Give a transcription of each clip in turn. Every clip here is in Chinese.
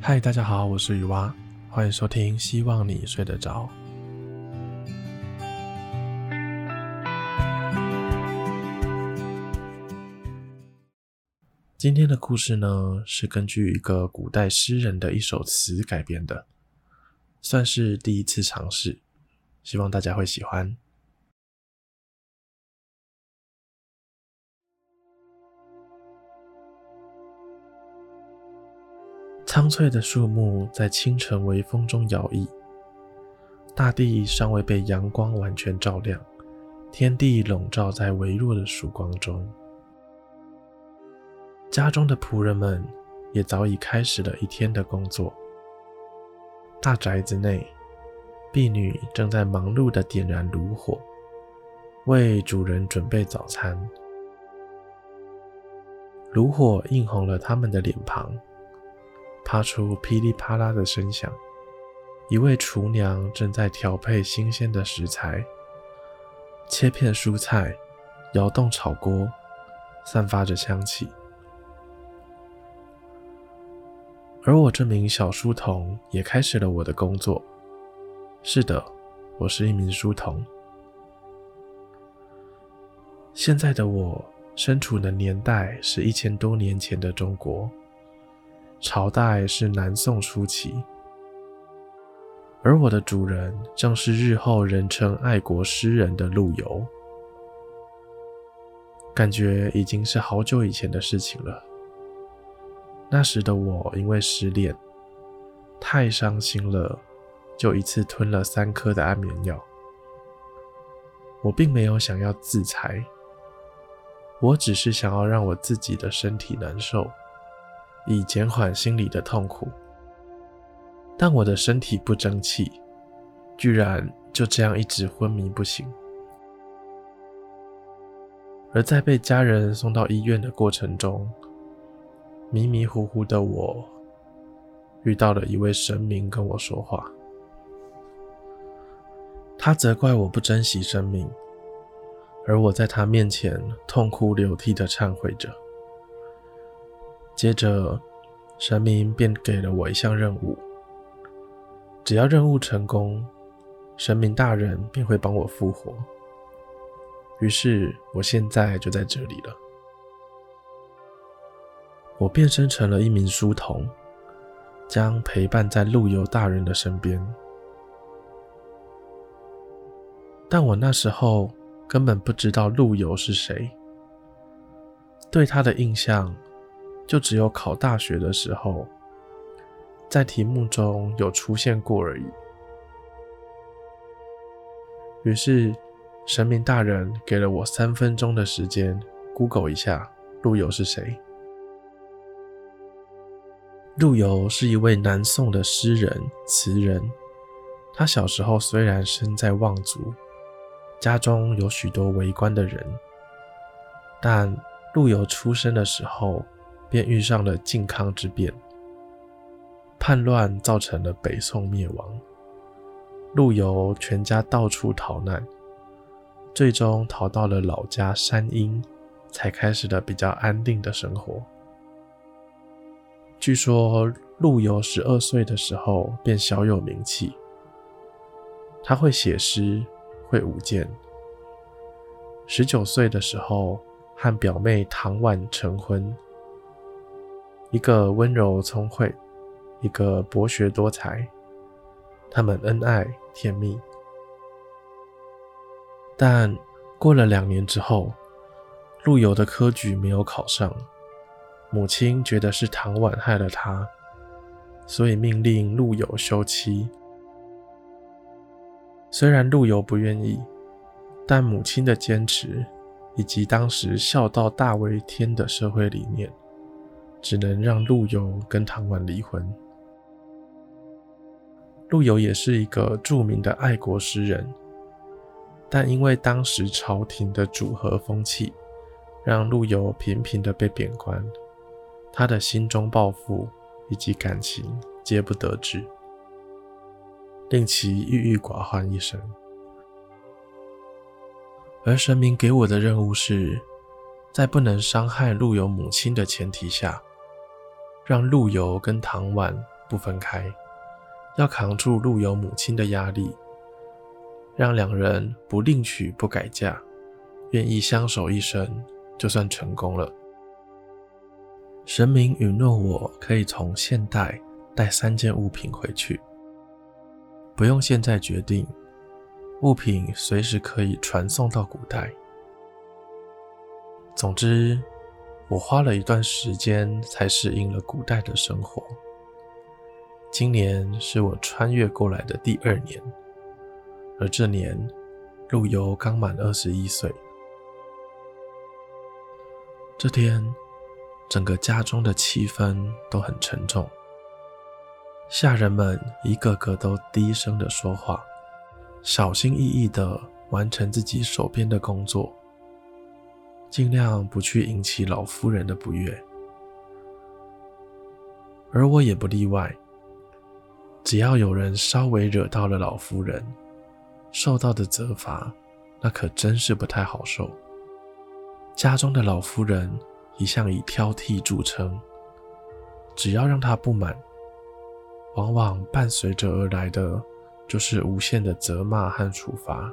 嗨，大家好，我是雨蛙，欢迎收听，希望你睡得着。今天的故事呢，是根据一个古代诗人的一首词改编的，算是第一次尝试，希望大家会喜欢。苍翠的树木在清晨微风中摇曳，大地尚未被阳光完全照亮，天地笼罩在微弱的曙光中。家中的仆人们也早已开始了一天的工作。大宅子内，婢女正在忙碌地点燃炉火，为主人准备早餐。炉火映红了他们的脸庞。发出噼里啪啦的声响，一位厨娘正在调配新鲜的食材，切片蔬菜，摇动炒锅，散发着香气。而我这名小书童也开始了我的工作。是的，我是一名书童。现在的我身处的年代是一千多年前的中国。朝代是南宋初期，而我的主人正是日后人称爱国诗人的陆游。感觉已经是好久以前的事情了。那时的我因为失恋，太伤心了，就一次吞了三颗的安眠药。我并没有想要自裁，我只是想要让我自己的身体难受。以减缓心里的痛苦，但我的身体不争气，居然就这样一直昏迷不醒。而在被家人送到医院的过程中，迷迷糊糊的我遇到了一位神明跟我说话，他责怪我不珍惜生命，而我在他面前痛哭流涕的忏悔着。接着，神明便给了我一项任务。只要任务成功，神明大人便会帮我复活。于是，我现在就在这里了。我变身成了一名书童，将陪伴在陆游大人的身边。但我那时候根本不知道陆游是谁，对他的印象。就只有考大学的时候，在题目中有出现过而已。于是，神明大人给了我三分钟的时间，Google 一下陆游是谁。陆游是一位南宋的诗人、词人。他小时候虽然身在望族，家中有许多为官的人，但陆游出生的时候，便遇上了靖康之变，叛乱造成了北宋灭亡。陆游全家到处逃难，最终逃到了老家山阴，才开始了比较安定的生活。据说陆游十二岁的时候便小有名气，他会写诗，会舞剑。十九岁的时候和表妹唐婉成婚。一个温柔聪慧，一个博学多才，他们恩爱甜蜜。但过了两年之后，陆游的科举没有考上，母亲觉得是唐婉害了他，所以命令陆游休妻。虽然陆游不愿意，但母亲的坚持，以及当时孝道大为天的社会理念。只能让陆游跟唐婉离婚。陆游也是一个著名的爱国诗人，但因为当时朝廷的主和风气，让陆游频频的被贬官，他的心中抱负以及感情皆不得志，令其郁郁寡欢一生。而神明给我的任务是，在不能伤害陆游母亲的前提下。让陆游跟唐婉不分开，要扛住陆游母亲的压力，让两人不另娶不改嫁，愿意相守一生，就算成功了。神明允诺我可以从现代带三件物品回去，不用现在决定，物品随时可以传送到古代。总之，我花了一段时间才适应了古代的生活。今年是我穿越过来的第二年，而这年陆游刚满二十一岁。这天，整个家中的气氛都很沉重，下人们一个个都低声的说话，小心翼翼的完成自己手边的工作，尽量不去引起老夫人的不悦。而我也不例外，只要有人稍微惹到了老夫人，受到的责罚，那可真是不太好受。家中的老夫人一向以挑剔著称，只要让她不满，往往伴随着而来的就是无限的责骂和处罚。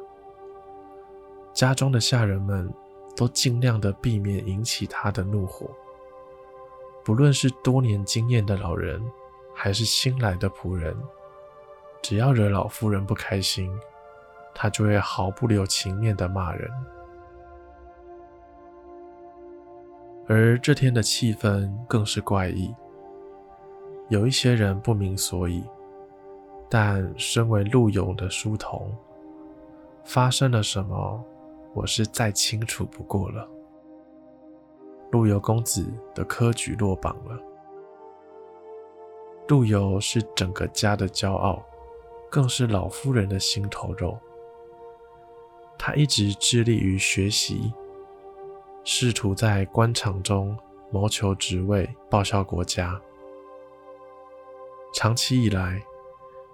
家中的下人们都尽量的避免引起她的怒火，不论是多年经验的老人，还是新来的仆人，只要惹老夫人不开心，她就会毫不留情面的骂人。而这天的气氛更是怪异，有一些人不明所以，但身为陆游的书童，发生了什么，我是再清楚不过了。陆游公子的科举落榜了，陆游是整个家的骄傲，更是老夫人的心头肉。他一直致力于学习。试图在官场中谋求职位，报效国家。长期以来，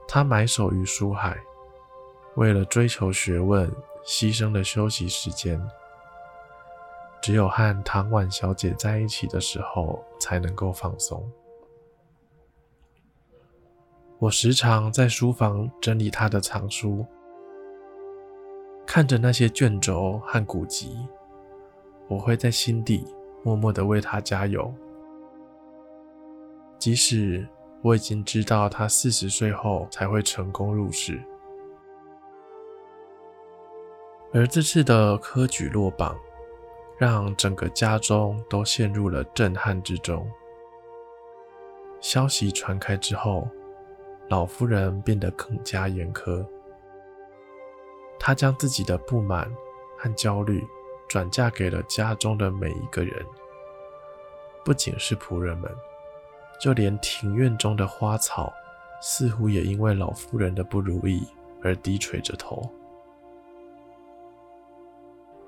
他埋首于书海，为了追求学问，牺牲了休息时间。只有和唐婉小姐在一起的时候，才能够放松。我时常在书房整理她的藏书，看着那些卷轴和古籍。我会在心底默默的为她加油，即使我已经知道他四十岁后才会成功入仕。而这次的科举落榜，让整个家中都陷入了震撼之中。消息传开之后，老夫人变得更加严苛，她将自己的不满和焦虑。转嫁给了家中的每一个人，不仅是仆人们，就连庭院中的花草，似乎也因为老夫人的不如意而低垂着头。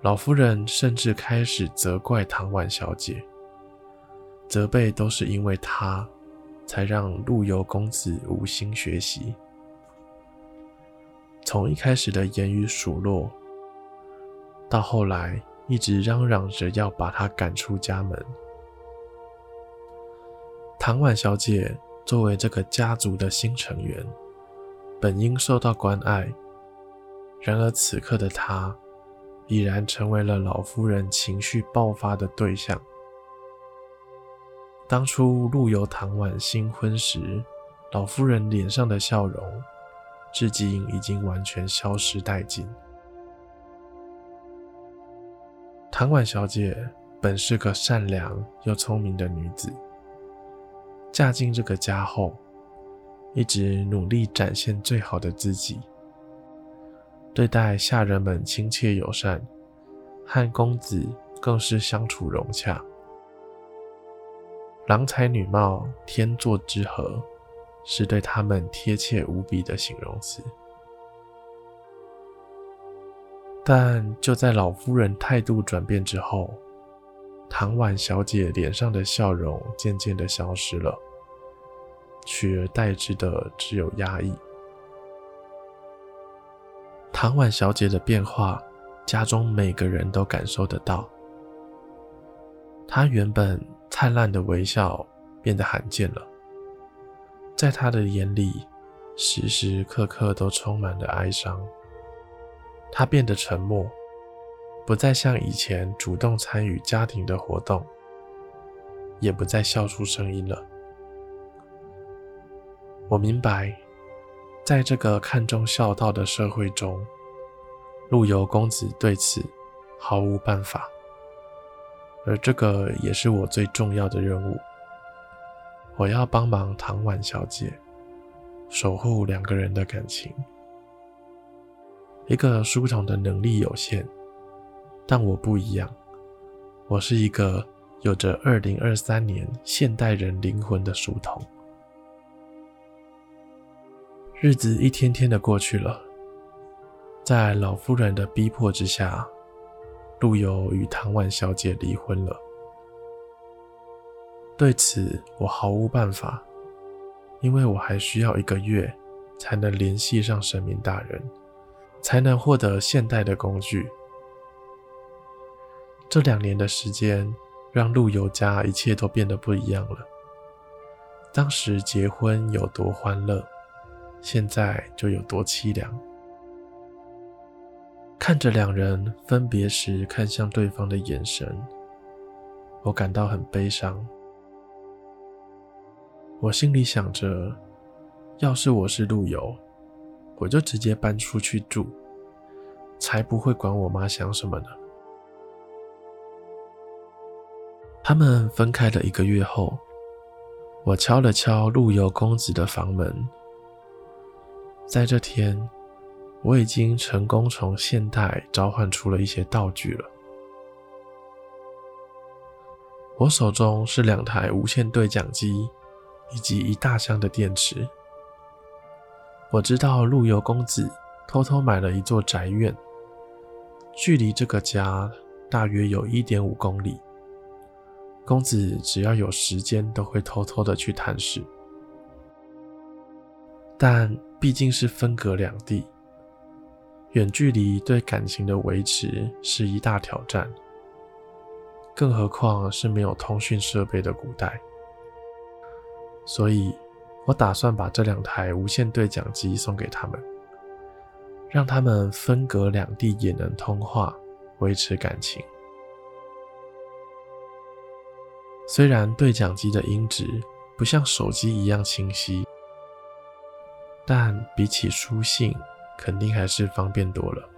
老夫人甚至开始责怪唐婉小姐，责备都是因为她，才让陆游公子无心学习。从一开始的言语数落，到后来。一直嚷嚷着要把他赶出家门。唐婉小姐作为这个家族的新成员，本应受到关爱，然而此刻的她已然成为了老夫人情绪爆发的对象。当初陆游唐婉新婚时，老夫人脸上的笑容，至今已经完全消失殆尽。唐婉小姐本是个善良又聪明的女子，嫁进这个家后，一直努力展现最好的自己，对待下人们亲切友善，和公子更是相处融洽，郎才女貌，天作之合，是对他们贴切无比的形容词。但就在老夫人态度转变之后，唐婉小姐脸上的笑容渐渐的消失了，取而代之的只有压抑。唐婉小姐的变化，家中每个人都感受得到。她原本灿烂的微笑变得罕见了，在她的眼里，时时刻刻都充满了哀伤。她变得沉默，不再像以前主动参与家庭的活动，也不再笑出声音了。我明白，在这个看重孝道的社会中，陆游公子对此毫无办法，而这个也是我最重要的任务。我要帮忙唐婉小姐，守护两个人的感情。一个书童的能力有限，但我不一样，我是一个有着二零二三年现代人灵魂的书童。日子一天天的过去了，在老夫人的逼迫之下，陆游与唐婉小姐离婚了。对此我毫无办法，因为我还需要一个月才能联系上神明大人，才能获得现代的工具。这两年的时间让陆游家一切都变得不一样了。当时结婚有多欢乐，现在就有多凄凉。看着两人分别时看向对方的眼神，我感到很悲伤。我心里想着，要是我是陆游，我就直接搬出去住，才不会管我妈想什么呢。他们分开了一个月后，我敲了敲陆游公子的房门。在这天，我已经成功从现代召唤出了一些道具了。我手中是两台无线对讲机。以及一大箱的电池。我知道陆游公子偷偷买了一座宅院，距离这个家大约有一点五公里。公子只要有时间都会偷偷的去探视，但毕竟是分隔两地，远距离对感情的维持是一大挑战，更何况是没有通讯设备的古代。所以，我打算把这两台无线对讲机送给他们，让他们分隔两地也能通话，维持感情。虽然对讲机的音质不像手机一样清晰，但比起书信，肯定还是方便多了。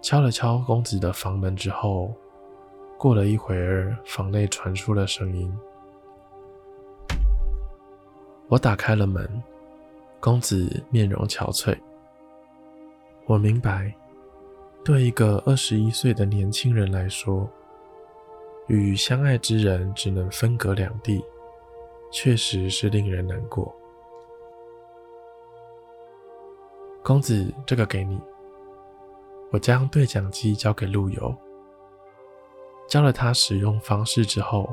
敲了敲公子的房门之后。过了一会儿，房内传出了声音。我打开了门，公子面容憔悴。我明白，对一个二十一岁的年轻人来说，与相爱之人只能分隔两地，确实是令人难过。公子，这个给你。我将对讲机交给陆游。教了他使用方式之后，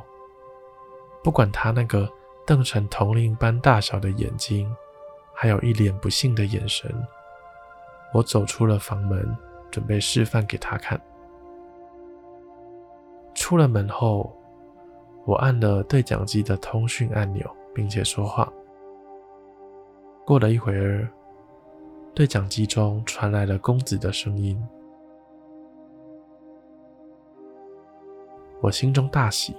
不管他那个瞪成铜铃般大小的眼睛，还有一脸不信的眼神，我走出了房门，准备示范给他看。出了门后，我按了对讲机的通讯按钮，并且说话。过了一会儿，对讲机中传来了公子的声音。我心中大喜，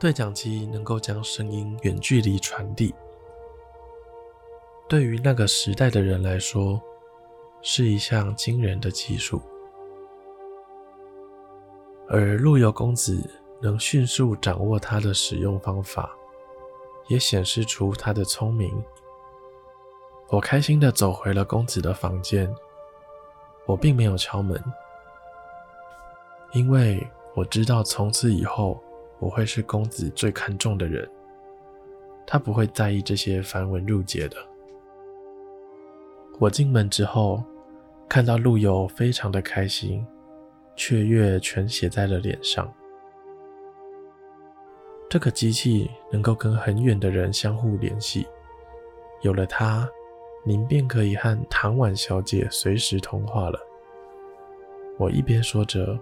对讲机能够将声音远距离传递，对于那个时代的人来说，是一项惊人的技术。而陆游公子能迅速掌握它的使用方法，也显示出他的聪明。我开心地走回了公子的房间，我并没有敲门，因为。我知道从此以后我会是公子最看重的人，他不会在意这些繁文缛节的。我进门之后，看到陆游非常的开心，雀跃全写在了脸上。这个机器能够跟很远的人相互联系，有了它，您便可以和唐婉小姐随时通话了。我一边说着。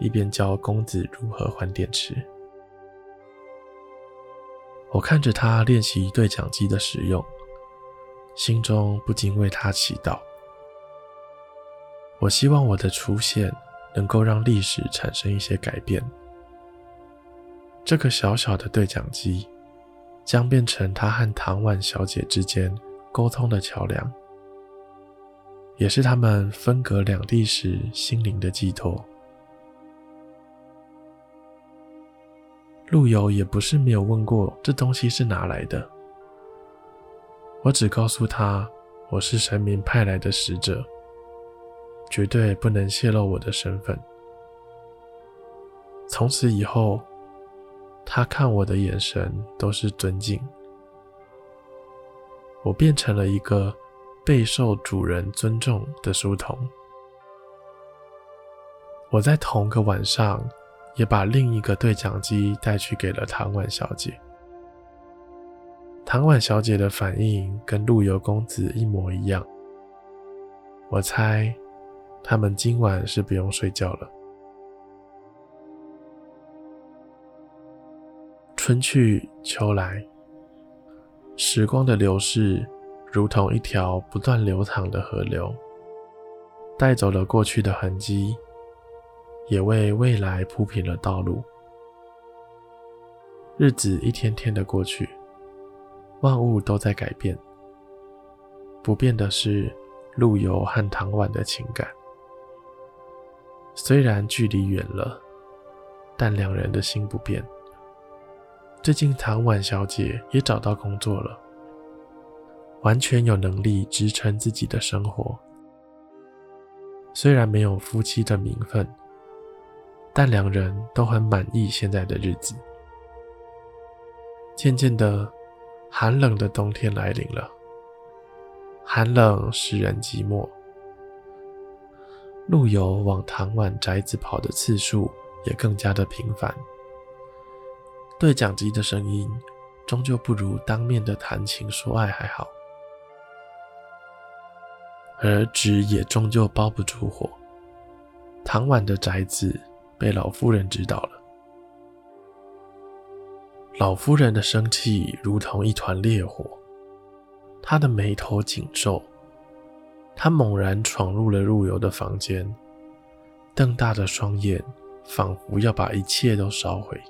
一边教公子如何换电池。我看着他练习对讲机的使用，心中不禁为他祈祷。我希望我的出现能够让历史产生一些改变。这个小小的对讲机将变成他和唐婉小姐之间沟通的桥梁，也是他们分隔两地时心灵的寄托。陆游也不是没有问过这东西是哪来的，我只告诉他我是神明派来的使者。绝对不能泄露我的身份。从此以后，他看我的眼神都是尊敬。我变成了一个备受主人尊重的书童。我在同个晚上，也把另一个对讲机带去给了唐婉小姐。唐婉小姐的反应跟陆游公子一模一样。我猜。他们今晚是不用睡觉了。春去秋来，时光的流逝如同一条不断流淌的河流，带走了过去的痕迹，也为未来铺平了道路。日子一天天的过去，万物都在改变，不变的是陆游和唐婉的情感。虽然距离远了，但两人的心不变。最近唐婉小姐也找到工作了，完全有能力支撑自己的生活。虽然没有夫妻的名分，但两人都很满意现在的日子。渐渐的，寒冷的冬天来临了，寒冷使人寂寞。陆游往唐婉宅子跑的次数也更加的频繁，对讲机的声音终究不如当面的谈情说爱还好，而纸也终究包不住火。唐婉的宅子被老夫人知道了，老夫人的生气如同一团烈火，她的眉头紧皱。她猛然闯入了陆游的房间，瞪大的双眼，仿佛要把一切都烧毁。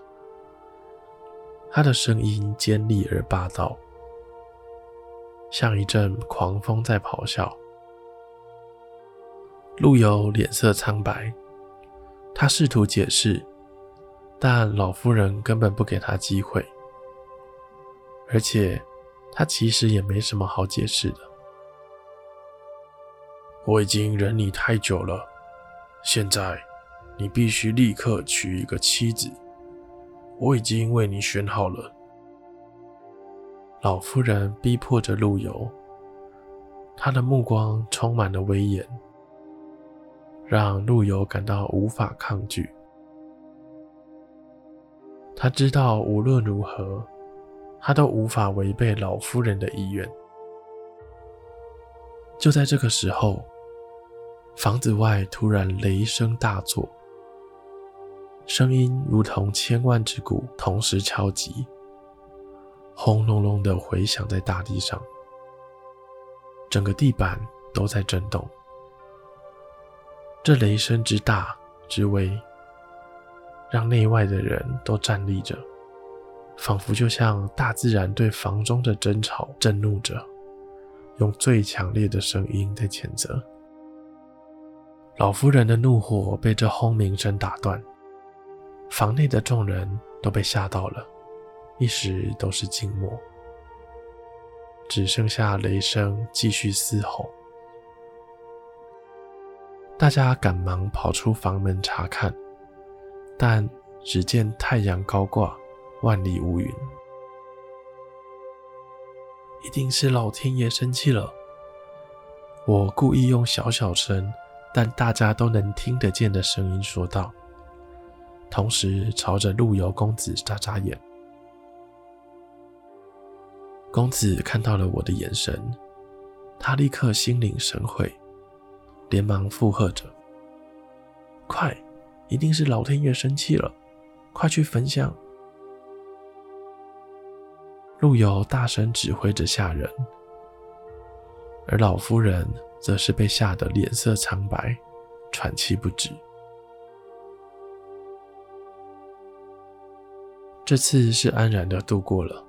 他的声音尖利而霸道，像一阵狂风在咆哮。陆游脸色苍白，他试图解释，但老夫人根本不给他机会，而且他其实也没什么好解释的。我已经忍你太久了，现在你必须立刻娶一个妻子。我已经为你选好了。老夫人逼迫着陆游，她的目光充满了威严，让陆游感到无法抗拒。他知道无论如何，他都无法违背老夫人的意愿。就在这个时候。房子外突然雷声大作，声音如同千万只鼓同时敲击，轰隆隆的回响在大地上，整个地板都在震动。这雷声之大之威，让内外的人都站立着，仿佛就像大自然对房中的争吵震怒着，用最强烈的声音在谴责。老夫人的怒火被这轰鸣声打断，房内的众人都被吓到了，一时都是静默，只剩下雷声继续嘶吼。大家赶忙跑出房门查看，但只见太阳高挂，万里无云。一定是老天爷生气了。我故意用小小声。但大家都能听得见的声音说道，同时朝着陆游公子眨眨眼。公子看到了我的眼神，他立刻心领神会，连忙附和着：“快，一定是老天爷生气了，快去焚香。”陆游大声指挥着下人，而老夫人则是被吓得脸色苍白，喘气不止。这次是安然的度过了，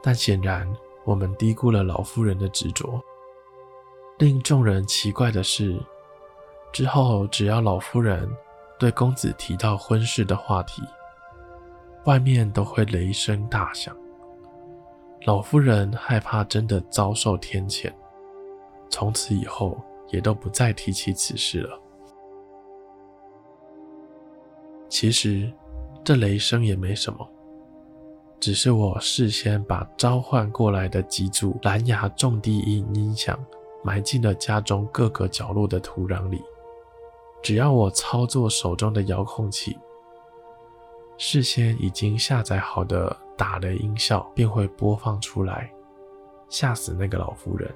但显然我们低估了老夫人的执着。令众人奇怪的是，之后只要老夫人对公子提到婚事的话题，外面都会雷声大响。老夫人害怕真的遭受天谴，从此以后也都不再提起此事了。其实这雷声也没什么，只是我事先把召唤过来的几组蓝牙重低音音响埋进了家中各个角落的土壤里。只要我操作手中的遥控器，事先已经下载好的打雷音效便会播放出来，吓死那个老妇人。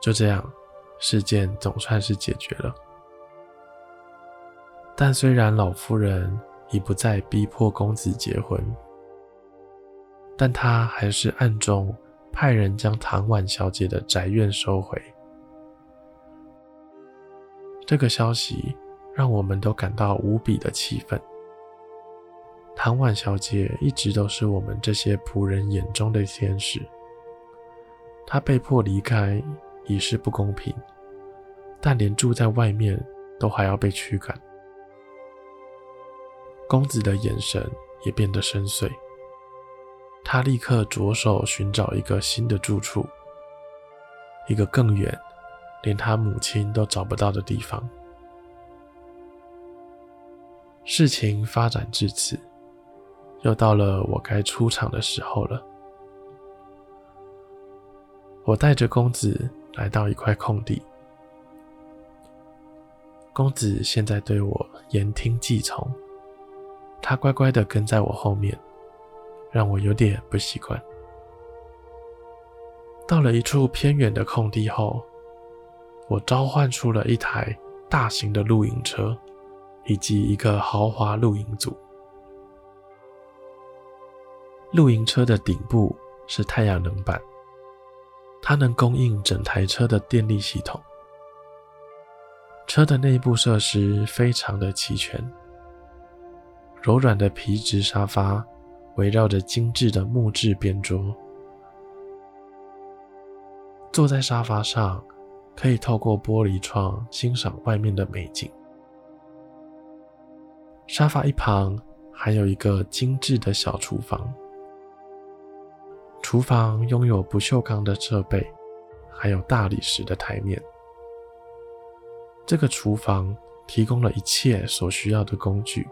就这样，事件总算是解决了。但虽然老夫人已不再逼迫公子结婚，但她还是暗中派人将唐婉小姐的宅院收回。这个消息让我们都感到无比的气愤。唐婉小姐一直都是我们这些仆人眼中的天使，她被迫离开已是不公平，但连住在外面都还要被驱赶。公子的眼神也变得深邃，他立刻着手寻找一个新的住处，一个更远。连他母亲都找不到的地方。事情发展至此，又到了我该出场的时候了。我带着公子来到一块空地，公子现在对我言听计从，他乖乖地跟在我后面，让我有点不习惯。到了一处偏远的空地后，我召唤出了一台大型的露营车，以及一个豪华露营组。露营车的顶部是太阳能板，它能供应整台车的电力系统。车的内部设施非常的齐全，柔软的皮质沙发围绕着精致的木质边桌，坐在沙发上。可以透过玻璃窗欣赏外面的美景。沙发一旁还有一个精致的小厨房，厨房拥有不锈钢的设备，还有大理石的台面。这个厨房提供了一切所需要的工具，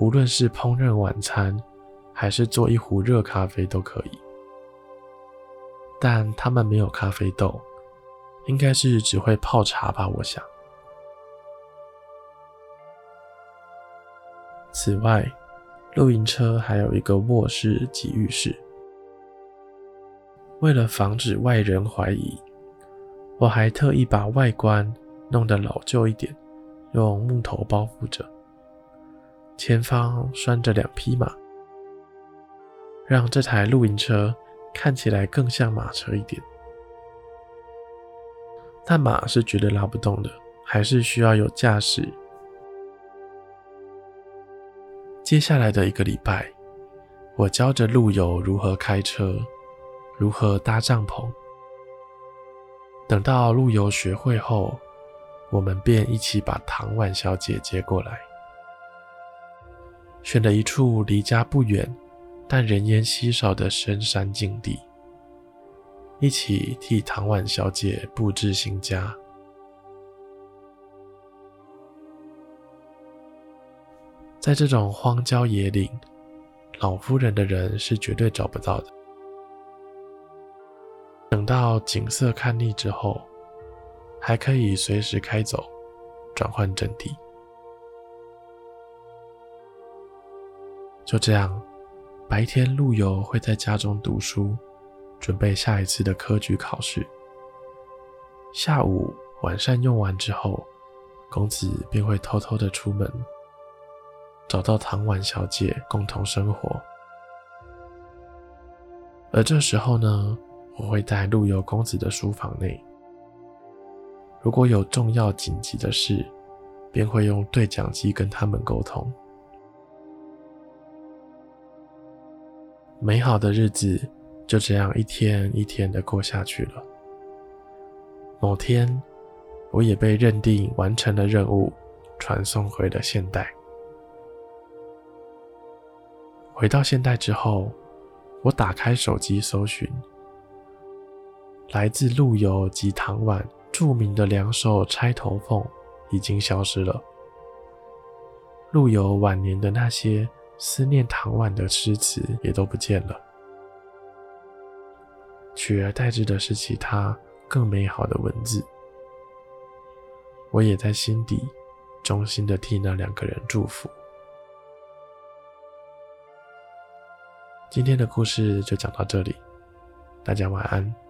无论是烹饪晚餐，还是做一壶热咖啡都可以。但他们没有咖啡豆。应该是只会泡茶吧，我想。此外，露营车还有一个卧室及浴室。为了防止外人怀疑，我还特意把外观弄得老旧一点，用木头包覆着。前方拴着两匹马，让这台露营车看起来更像马车一点。但马是绝对拉不动的，还是需要有驾驶。接下来的一个礼拜，我教着陆游如何开车，如何搭帐篷。等到陆游学会后，我们便一起把唐婉小姐接过来，选了一处离家不远，但人烟稀少的深山境地。一起替唐婉小姐布置新家。在这种荒郊野岭，老夫人的人是绝对找不到的。等到景色看腻之后，还可以随时开走，转换阵地。就这样，白天陆游会在家中读书。准备下一次的科举考试。下午晚膳用完之后，公子便会偷偷的出门，找到唐婉小姐共同生活。而这时候呢，我会在陆游公子的书房内，如果有重要紧急的事，便会用对讲机跟他们沟通。美好的日子就这样一天一天的过下去了。某天，我也被认定完成了任务，传送回了现代。回到现代之后，我打开手机搜寻，来自陆游及唐婉著名的两首《钗头凤》已经消失了。陆游晚年的那些思念唐婉的诗词也都不见了，取而代之的是其他更美好的文字。我也在心底衷心的替那两个人祝福。今天的故事就讲到这里，大家晚安。